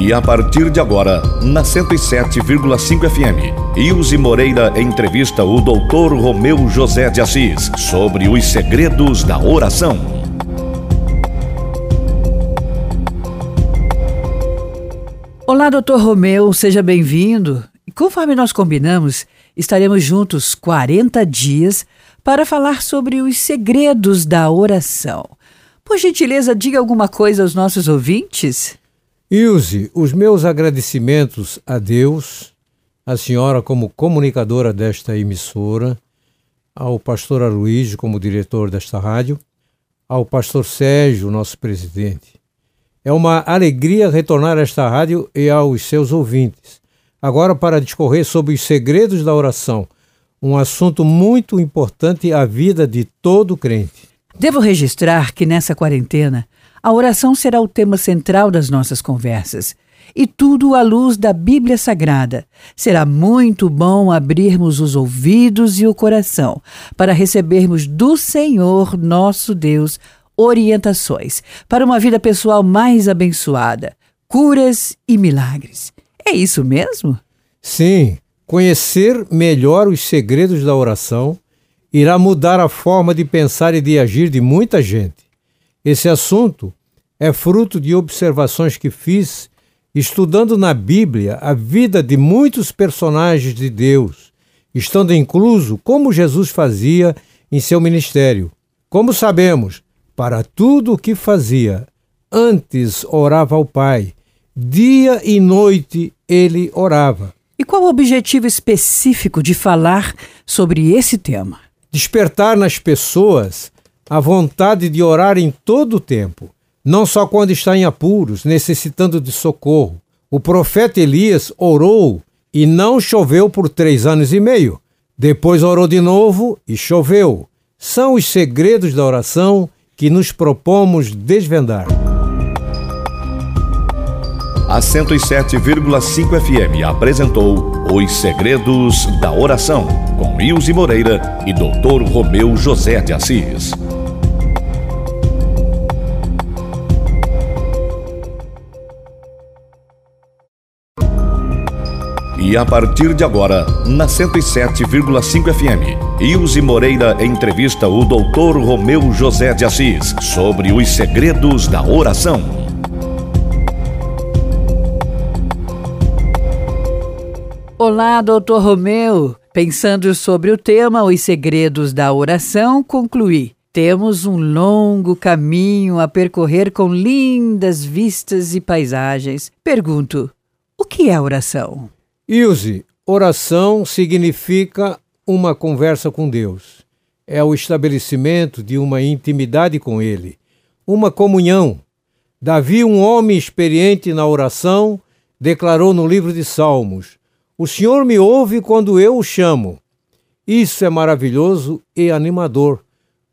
E a partir de agora, na 107,5 FM, Ilse Moreira entrevista o Dr. Romeu José de Assis sobre os segredos da oração. Olá, doutor Romeu, seja bem-vindo. Conforme nós combinamos, estaremos juntos 40 dias para falar sobre os segredos da oração. Por gentileza, diga alguma coisa aos nossos ouvintes. Ilse, os meus agradecimentos a Deus, a senhora como comunicadora desta emissora, ao pastor Aloysio como diretor desta rádio, ao pastor Sérgio, nosso presidente. É uma alegria retornar a esta rádio e aos seus ouvintes. Agora para discorrer sobre os segredos da oração, um assunto muito importante à vida de todo crente. Devo registrar que nessa quarentena, a oração será o tema central das nossas conversas. E tudo à luz da Bíblia Sagrada. Será muito bom abrirmos os ouvidos e o coração para recebermos do Senhor nosso Deus orientações para uma vida pessoal mais abençoada, curas e milagres. É isso mesmo? Sim, Conhecer melhor os segredos da oração irá mudar a forma de pensar e de agir de muita gente. Esse assunto é fruto de observações que fiz estudando na Bíblia a vida de muitos personagens de Deus, estando incluso como Jesus fazia em seu ministério. Como sabemos, para tudo o que fazia, antes orava ao Pai, dia e noite ele orava. E qual o objetivo específico de falar sobre esse tema? Despertar nas pessoas a vontade de orar em todo o tempo, não só quando está em apuros, necessitando de socorro. O profeta Elias orou e não choveu por três anos e meio. Depois orou de novo e choveu. São os segredos da oração que nos propomos desvendar. A 107,5 FM apresentou Os Segredos da Oração, com Ilse Moreira e Dr. Romeu José de Assis. E a partir de agora, na 107,5 FM, Ilse Moreira entrevista o Dr. Romeu José de Assis sobre os segredos da oração. Olá, doutor Romeu. Pensando sobre o tema Os Segredos da Oração, concluí. Temos um longo caminho a percorrer com lindas vistas e paisagens. Pergunto: o que é oração? Ilse, oração significa uma conversa com Deus. É o estabelecimento de uma intimidade com Ele, uma comunhão. Davi, um homem experiente na oração, declarou no livro de Salmos: o Senhor me ouve quando eu o chamo. Isso é maravilhoso e animador.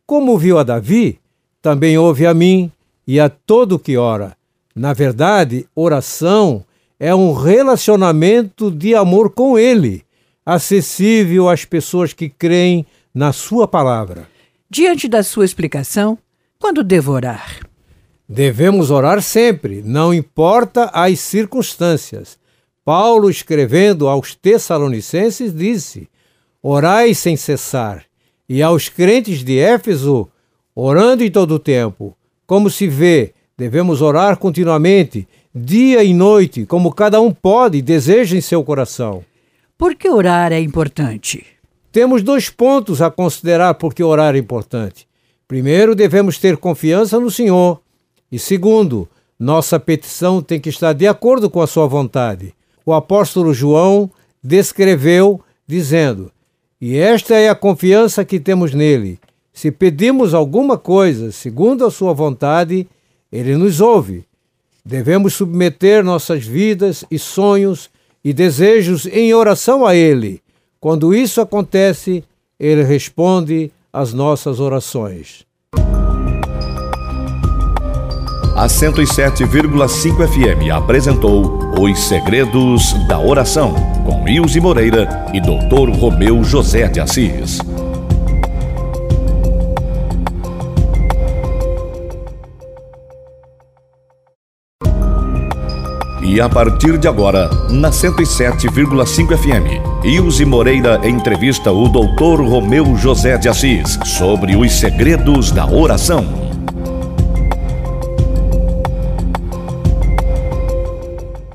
Como viu a Davi, também ouve a mim e a todo que ora. Na verdade, oração é um relacionamento de amor com Ele, acessível às pessoas que creem na Sua palavra. Diante da sua explicação, quando devo orar? Devemos orar sempre, não importa as circunstâncias. Paulo, escrevendo aos Tessalonicenses, disse: Orai sem cessar. E aos crentes de Éfeso, orando em todo o tempo. Como se vê, devemos orar continuamente, dia e noite, como cada um pode e deseja em seu coração. Por que orar é importante? Temos dois pontos a considerar por que orar é importante. Primeiro, devemos ter confiança no Senhor. E segundo, nossa petição tem que estar de acordo com a sua vontade o apóstolo João descreveu, dizendo: E esta é a confiança que temos nele. Se pedimos alguma coisa segundo a sua vontade, ele nos ouve. Devemos submeter nossas vidas e sonhos e desejos em oração a ele. Quando isso acontece, ele responde às nossas orações. A 107,5 FM apresentou Os Segredos da Oração, com Ilse Moreira e Dr. Romeu José de Assis. E a partir de agora, na 107,5 FM, Ilse Moreira entrevista o Dr. Romeu José de Assis sobre os segredos da oração.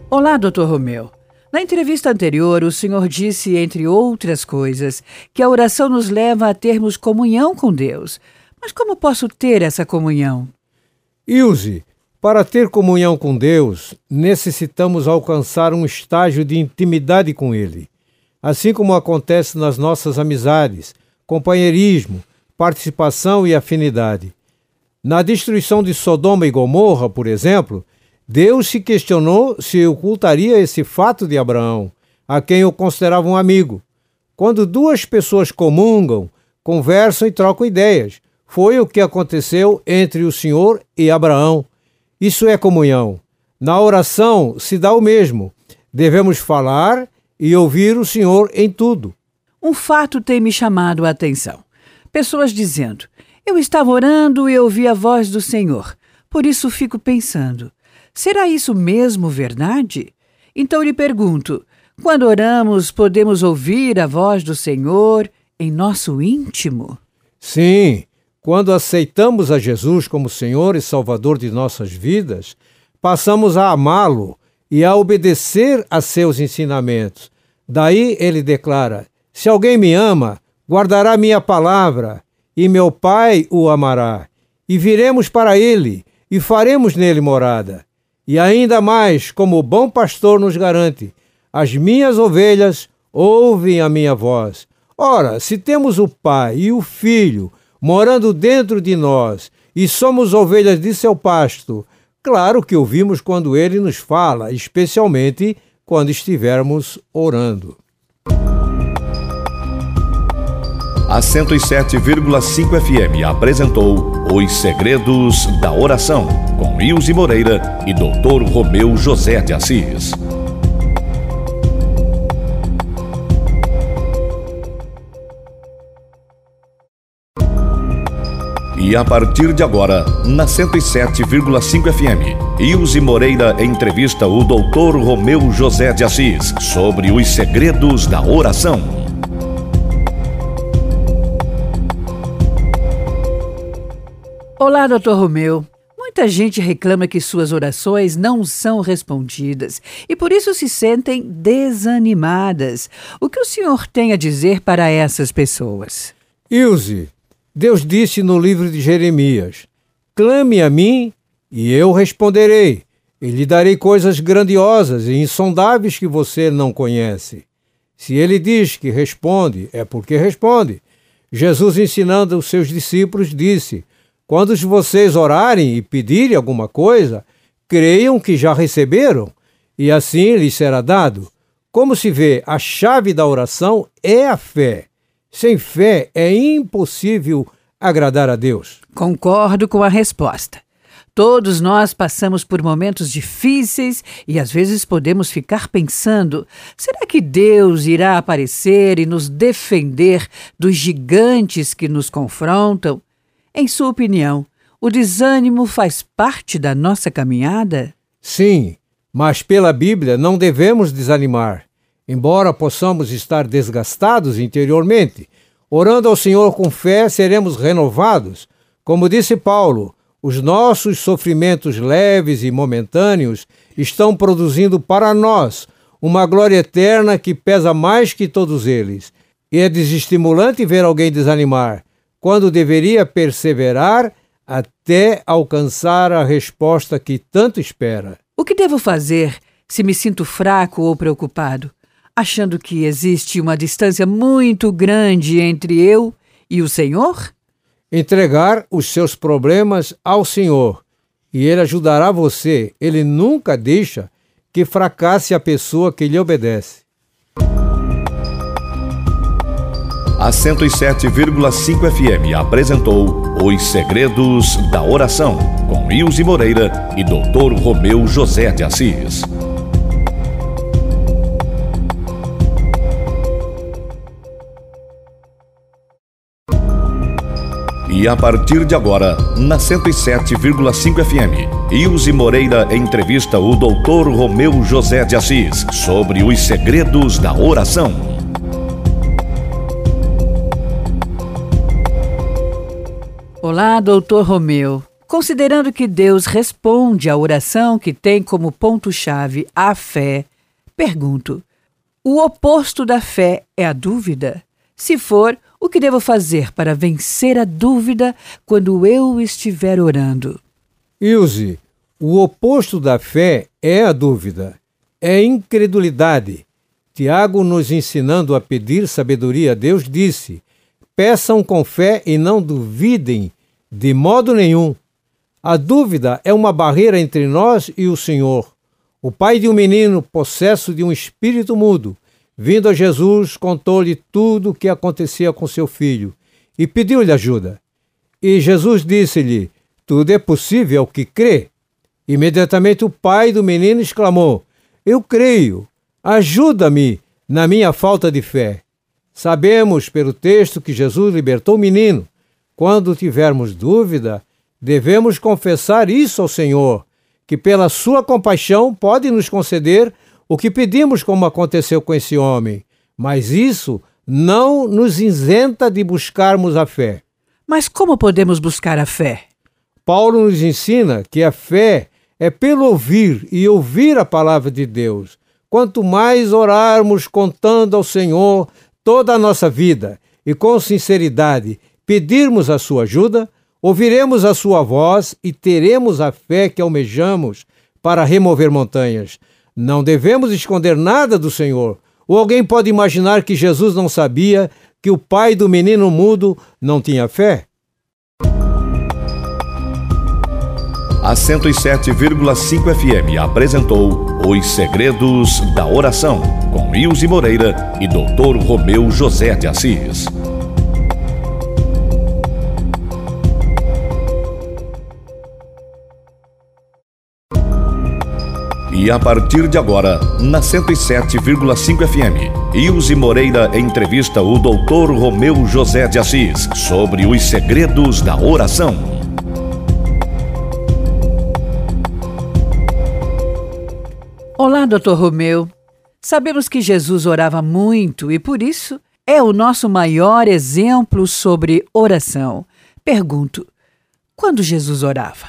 Olá, Dr. Romeu. Na entrevista anterior, o senhor disse, entre outras coisas, que a oração nos leva a termos comunhão com Deus. Mas como posso ter essa comunhão? Ilse, para ter comunhão com Deus, necessitamos alcançar um estágio de intimidade com Ele. Assim como acontece nas nossas amizades, companheirismo, participação e afinidade. Na destruição de Sodoma e Gomorra, por exemplo, Deus se questionou se ocultaria esse fato de Abraão, a quem o considerava um amigo. Quando duas pessoas comungam, conversam e trocam ideias. Foi o que aconteceu entre o Senhor e Abraão. Isso é comunhão. Na oração se dá o mesmo. Devemos falar e ouvir o Senhor em tudo. Um fato tem me chamado a atenção. Pessoas dizendo: Eu estava orando e ouvi a voz do Senhor. Por isso fico pensando: será isso mesmo verdade? Então lhe pergunto: quando oramos, podemos ouvir a voz do Senhor em nosso íntimo? Sim, quando aceitamos a Jesus como Senhor e Salvador de nossas vidas, passamos a amá-lo e a obedecer a seus ensinamentos. Daí ele declara: Se alguém me ama, guardará minha palavra, e meu Pai o amará. E viremos para ele, e faremos nele morada. E ainda mais, como o bom pastor nos garante, as minhas ovelhas ouvem a minha voz. Ora, se temos o Pai e o Filho, morando dentro de nós e somos ovelhas de seu pasto, claro que ouvimos quando ele nos fala, especialmente quando estivermos orando. A 107,5 FM apresentou Os Segredos da Oração, com Ilse Moreira e Dr. Romeu José de Assis. E a partir de agora, na 107,5 FM, Ilse Moreira entrevista o Dr. Romeu José de Assis sobre os segredos da oração. Olá, Dr. Romeu. Muita gente reclama que suas orações não são respondidas e por isso se sentem desanimadas. O que o senhor tem a dizer para essas pessoas? Ilse, Deus disse no livro de Jeremias: Clame a mim e eu responderei, e lhe darei coisas grandiosas e insondáveis que você não conhece. Se ele diz que responde, é porque responde. Jesus, ensinando os seus discípulos, disse: Quando vocês orarem e pedirem alguma coisa, creiam que já receberam, e assim lhes será dado. Como se vê, a chave da oração é a fé. Sem fé é impossível agradar a Deus. Concordo com a resposta. Todos nós passamos por momentos difíceis e às vezes podemos ficar pensando: será que Deus irá aparecer e nos defender dos gigantes que nos confrontam? Em sua opinião, o desânimo faz parte da nossa caminhada? Sim, mas pela Bíblia não devemos desanimar. Embora possamos estar desgastados interiormente, orando ao Senhor com fé, seremos renovados. Como disse Paulo, os nossos sofrimentos leves e momentâneos estão produzindo para nós uma glória eterna que pesa mais que todos eles. E é desestimulante ver alguém desanimar, quando deveria perseverar até alcançar a resposta que tanto espera. O que devo fazer se me sinto fraco ou preocupado? Achando que existe uma distância muito grande entre eu e o Senhor? Entregar os seus problemas ao Senhor e Ele ajudará você. Ele nunca deixa que fracasse a pessoa que lhe obedece. A 107,5 FM apresentou Os Segredos da Oração, com Ilse Moreira e Dr. Romeu José de Assis. E a partir de agora, na 107,5 FM, Ilse Moreira entrevista o Dr. Romeu José de Assis sobre os segredos da oração. Olá, doutor Romeu. Considerando que Deus responde à oração que tem como ponto-chave a fé, pergunto: o oposto da fé é a dúvida? Se for, o que devo fazer para vencer a dúvida quando eu estiver orando? Ilse, o oposto da fé é a dúvida, é incredulidade. Tiago, nos ensinando a pedir sabedoria a Deus, disse: Peçam com fé e não duvidem de modo nenhum. A dúvida é uma barreira entre nós e o Senhor. O pai de um menino possesso de um espírito mudo, vindo a Jesus, contou-lhe tudo o que acontecia com seu filho e pediu-lhe ajuda. E Jesus disse-lhe: Tudo é possível ao que crê. Imediatamente o pai do menino exclamou: Eu creio, ajuda-me na minha falta de fé. Sabemos pelo texto que Jesus libertou o menino. Quando tivermos dúvida, devemos confessar isso ao Senhor que pela sua compaixão pode nos conceder o que pedimos, como aconteceu com esse homem. Mas isso não nos isenta de buscarmos a fé. Mas como podemos buscar a fé? Paulo nos ensina que a fé é pelo ouvir e ouvir a palavra de Deus. Quanto mais orarmos contando ao Senhor toda a nossa vida e com sinceridade pedirmos a sua ajuda, Ouviremos a sua voz e teremos a fé que almejamos para remover montanhas. Não devemos esconder nada do Senhor. Ou alguém pode imaginar que Jesus não sabia que o pai do menino mudo não tinha fé? A 107,5 FM apresentou Os Segredos da Oração, com Ilse Moreira e Dr. Romeu José de Assis. E a partir de agora, na 107,5 FM, Ilse Moreira entrevista o Dr. Romeu José de Assis sobre os segredos da oração. Olá, Dr. Romeu. Sabemos que Jesus orava muito e por isso é o nosso maior exemplo sobre oração. Pergunto: quando Jesus orava?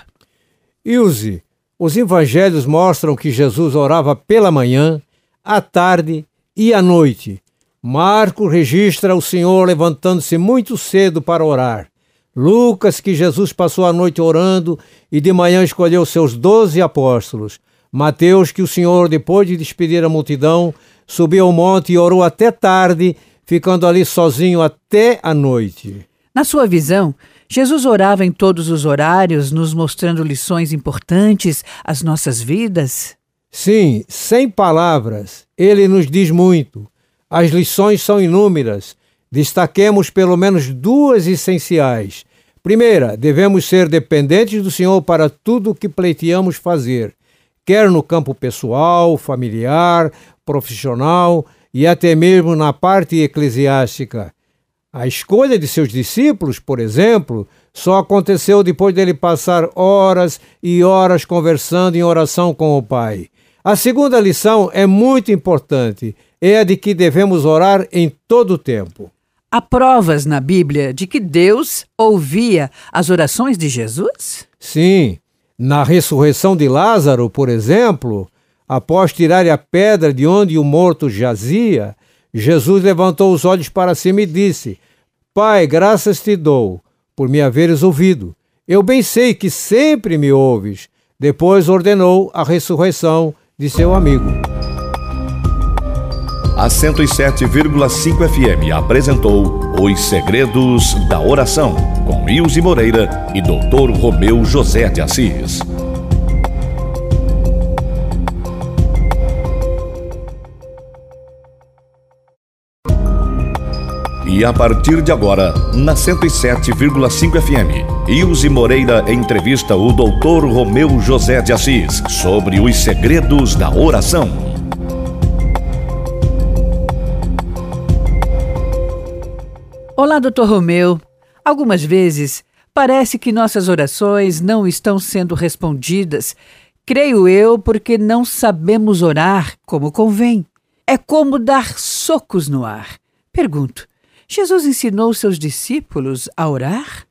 Ilse, os evangelhos mostram que Jesus orava pela manhã, à tarde e à noite. Marcos registra o Senhor levantando-se muito cedo para orar. Lucas, que Jesus passou a noite orando e de manhã escolheu seus doze apóstolos. Mateus, que o Senhor, depois de despedir a multidão, subiu ao monte e orou até tarde, ficando ali sozinho até a noite. Na sua visão, Jesus orava em todos os horários, nos mostrando lições importantes às nossas vidas? Sim, sem palavras, ele nos diz muito. As lições são inúmeras. Destaquemos pelo menos duas essenciais. Primeira, devemos ser dependentes do Senhor para tudo o que pleiteamos fazer, quer no campo pessoal, familiar, profissional e até mesmo na parte eclesiástica. A escolha de seus discípulos, por exemplo, só aconteceu depois dele passar horas e horas conversando em oração com o Pai. A segunda lição é muito importante, é a de que devemos orar em todo o tempo. Há provas na Bíblia de que Deus ouvia as orações de Jesus? Sim. Na ressurreição de Lázaro, por exemplo, após tirar a pedra de onde o morto jazia, Jesus levantou os olhos para cima e disse: Pai, graças te dou por me haveres ouvido. Eu bem sei que sempre me ouves. Depois ordenou a ressurreição de seu amigo. A 107,5 FM apresentou Os Segredos da Oração, com Ilse Moreira e Dr. Romeu José de Assis. E a partir de agora, na 107,5 FM, Ilse Moreira entrevista o Dr. Romeu José de Assis sobre os segredos da oração. Olá, Dr. Romeu. Algumas vezes Parece que nossas orações não estão sendo respondidas, creio eu, porque não sabemos orar como convém. É como dar socos no ar. Pergunto: Jesus ensinou seus discípulos a orar?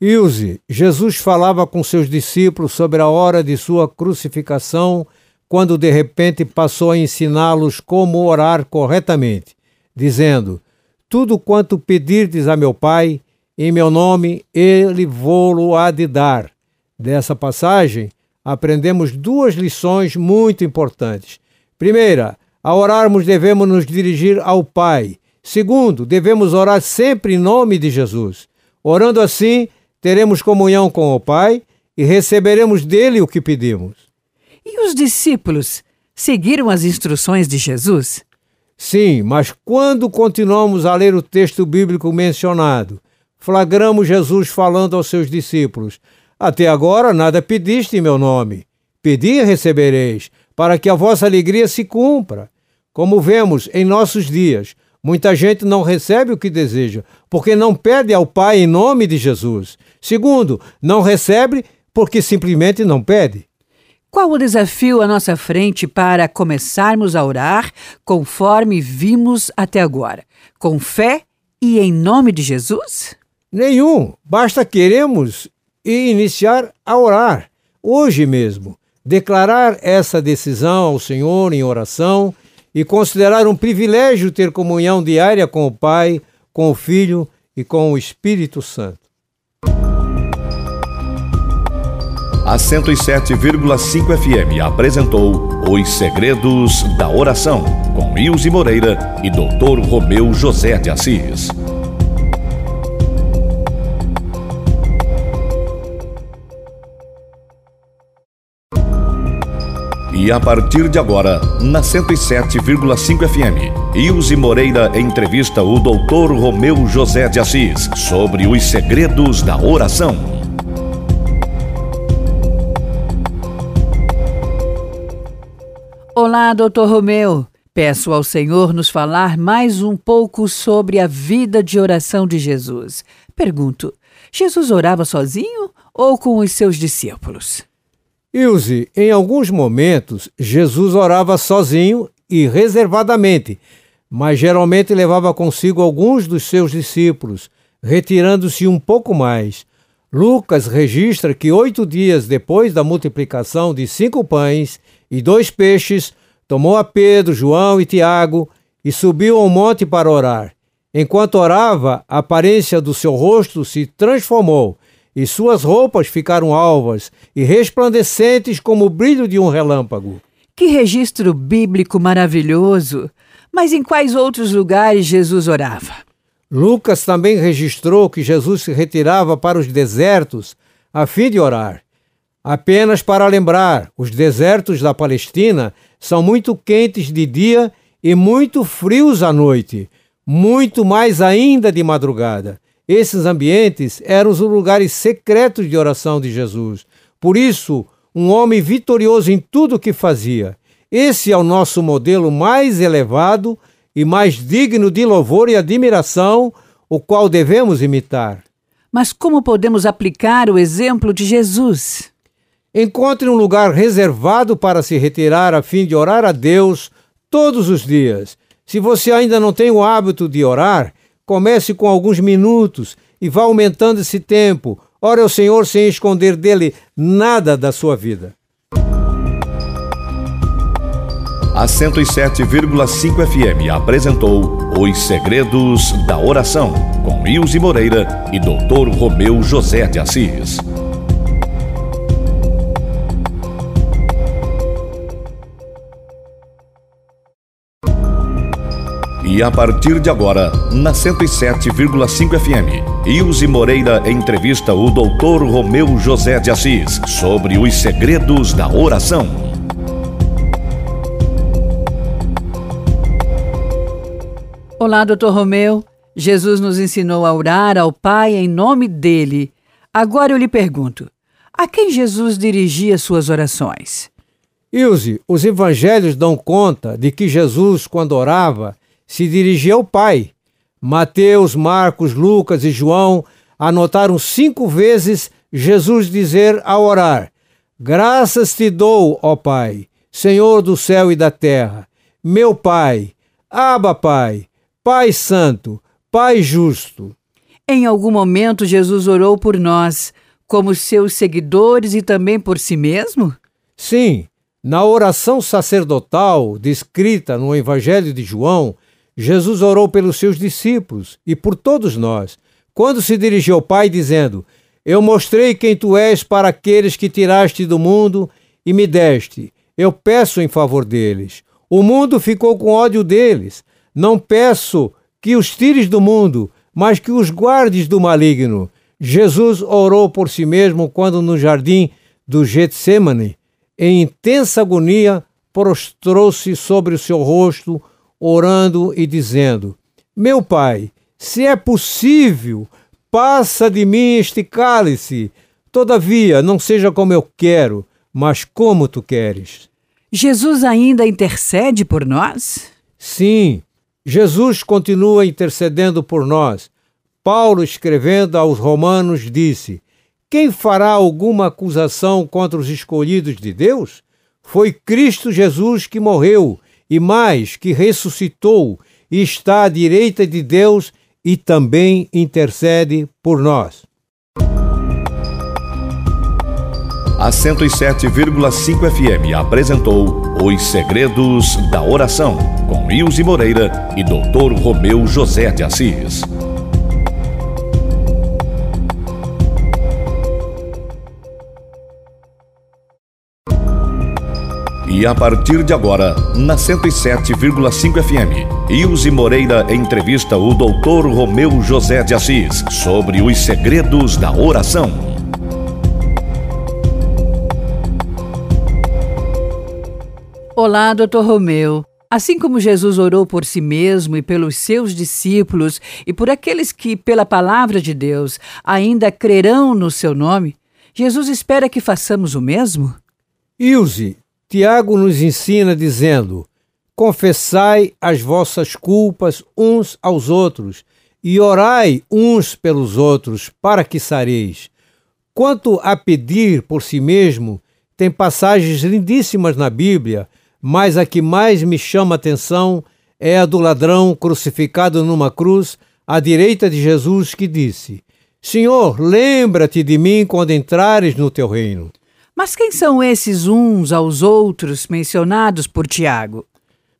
Ilse, Jesus falava com seus discípulos sobre a hora de sua crucificação, quando de repente passou a ensiná-los como orar corretamente, dizendo: Tudo quanto pedirdes a meu Pai, em meu nome, ele vou-lo há de dar. Dessa passagem, aprendemos duas lições muito importantes. Primeira, ao orarmos devemos nos dirigir ao Pai. Segundo, devemos orar sempre em nome de Jesus. Orando assim, teremos comunhão com o Pai e receberemos dele o que pedimos. E os discípulos seguiram as instruções de Jesus? Sim, mas quando continuamos a ler o texto bíblico mencionado, flagramos Jesus falando aos seus discípulos: Até agora nada pediste em meu nome. Pedi e recebereis, para que a vossa alegria se cumpra. Como vemos em nossos dias, muita gente não recebe o que deseja, porque não pede ao Pai em nome de Jesus. Segundo, não recebe porque simplesmente não pede. Qual o desafio à nossa frente para começarmos a orar conforme vimos até agora? Com fé e em nome de Jesus? Nenhum. Basta queremos e iniciar a orar, hoje mesmo. Declarar essa decisão ao Senhor em oração e considerar um privilégio ter comunhão diária com o Pai, com o Filho e com o Espírito Santo. A 107,5 FM apresentou Os Segredos da Oração, com Ilse Moreira e Dr. Romeu José de Assis. E a partir de agora, na 107,5 FM, Ilse Moreira entrevista o Dr. Romeu José de Assis sobre os segredos da oração. Olá, Dr. Romeu. Peço ao Senhor nos falar mais um pouco sobre a vida de oração de Jesus. Pergunto: Jesus orava sozinho ou com os seus discípulos? Ilse, em alguns momentos, Jesus orava sozinho e reservadamente, mas geralmente levava consigo alguns dos seus discípulos, retirando-se um pouco mais. Lucas registra que oito dias depois da multiplicação de cinco pães e dois peixes, tomou a Pedro, João e Tiago e subiu ao monte para orar. Enquanto orava, a aparência do seu rosto se transformou e suas roupas ficaram alvas e resplandecentes como o brilho de um relâmpago. Que registro bíblico maravilhoso! Mas em quais outros lugares Jesus orava? Lucas também registrou que Jesus se retirava para os desertos a fim de orar. Apenas para lembrar, os desertos da Palestina são muito quentes de dia e muito frios à noite, muito mais ainda de madrugada. Esses ambientes eram os lugares secretos de oração de Jesus. Por isso, um homem vitorioso em tudo o que fazia. Esse é o nosso modelo mais elevado e mais digno de louvor e admiração, o qual devemos imitar. Mas como podemos aplicar o exemplo de Jesus? Encontre um lugar reservado para se retirar a fim de orar a Deus todos os dias. Se você ainda não tem o hábito de orar, Comece com alguns minutos e vá aumentando esse tempo. Ore ao Senhor sem esconder dele nada da sua vida. A 107,5 FM apresentou Os Segredos da Oração, com Ilse Moreira e Dr. Romeu José de Assis. E a partir de agora, na 107,5 FM, Ilse Moreira entrevista o Dr. Romeu José de Assis sobre os segredos da oração. Olá, Dr. Romeu. Jesus nos ensinou a orar ao Pai em nome dele. Agora eu lhe pergunto: a quem Jesus dirigia suas orações? Ilse, os evangelhos dão conta de que Jesus, quando orava, se dirigia ao Pai. Mateus, Marcos, Lucas e João anotaram cinco vezes Jesus dizer ao orar: Graças te dou, ó Pai, Senhor do céu e da terra, meu Pai, Abba Pai, Pai Santo, Pai Justo. Em algum momento, Jesus orou por nós, como seus seguidores e também por si mesmo? Sim, na oração sacerdotal descrita no Evangelho de João, Jesus orou pelos seus discípulos e por todos nós, quando se dirigiu ao Pai, dizendo: Eu mostrei quem tu és para aqueles que tiraste do mundo e me deste. Eu peço em favor deles. O mundo ficou com ódio deles. Não peço que os tires do mundo, mas que os guardes do maligno. Jesus orou por si mesmo quando no jardim do Getsemane em intensa agonia, prostrou-se sobre o seu rosto, orando e dizendo: Meu pai, se é possível, passa de mim este cálice. Todavia, não seja como eu quero, mas como tu queres. Jesus ainda intercede por nós? Sim, Jesus continua intercedendo por nós. Paulo, escrevendo aos Romanos, disse: quem fará alguma acusação contra os escolhidos de Deus? Foi Cristo Jesus que morreu e mais que ressuscitou e está à direita de Deus e também intercede por nós. A 107,5 FM apresentou Os Segredos da Oração com Ilse Moreira e Dr. Romeu José de Assis. E a partir de agora, na 107,5 FM, Ilse Moreira entrevista o Dr. Romeu José de Assis sobre os segredos da oração. Olá, Dr. Romeu. Assim como Jesus orou por si mesmo e pelos seus discípulos e por aqueles que, pela palavra de Deus, ainda crerão no seu nome, Jesus espera que façamos o mesmo? Ilse, Tiago nos ensina dizendo: Confessai as vossas culpas uns aos outros e orai uns pelos outros, para que sareis. Quanto a pedir por si mesmo, tem passagens lindíssimas na Bíblia, mas a que mais me chama a atenção é a do ladrão crucificado numa cruz à direita de Jesus, que disse: Senhor, lembra-te de mim quando entrares no teu reino. Mas quem são esses uns aos outros mencionados por Tiago?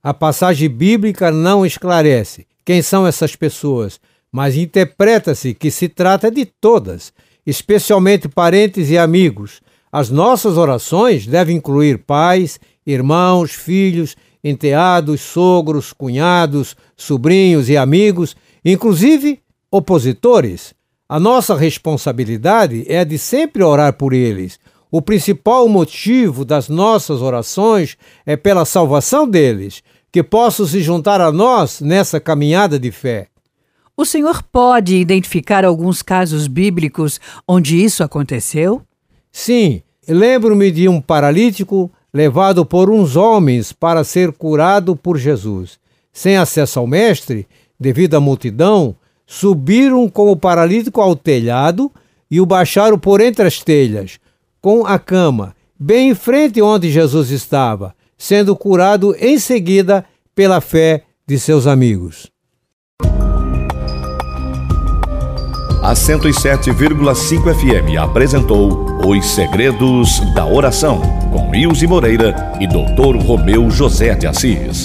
A passagem bíblica não esclarece quem são essas pessoas, mas interpreta-se que se trata de todas, especialmente parentes e amigos. As nossas orações devem incluir pais, irmãos, filhos, enteados, sogros, cunhados, sobrinhos e amigos, inclusive opositores. A nossa responsabilidade é a de sempre orar por eles, o principal motivo das nossas orações é pela salvação deles, que possam se juntar a nós nessa caminhada de fé. O senhor pode identificar alguns casos bíblicos onde isso aconteceu? Sim, lembro-me de um paralítico levado por uns homens para ser curado por Jesus. Sem acesso ao Mestre, devido à multidão, subiram com o paralítico ao telhado e o baixaram por entre as telhas com a cama, bem em frente onde Jesus estava, sendo curado em seguida pela fé de seus amigos. A 107,5 FM apresentou Os Segredos da Oração, com Ilse Moreira e Dr. Romeu José de Assis.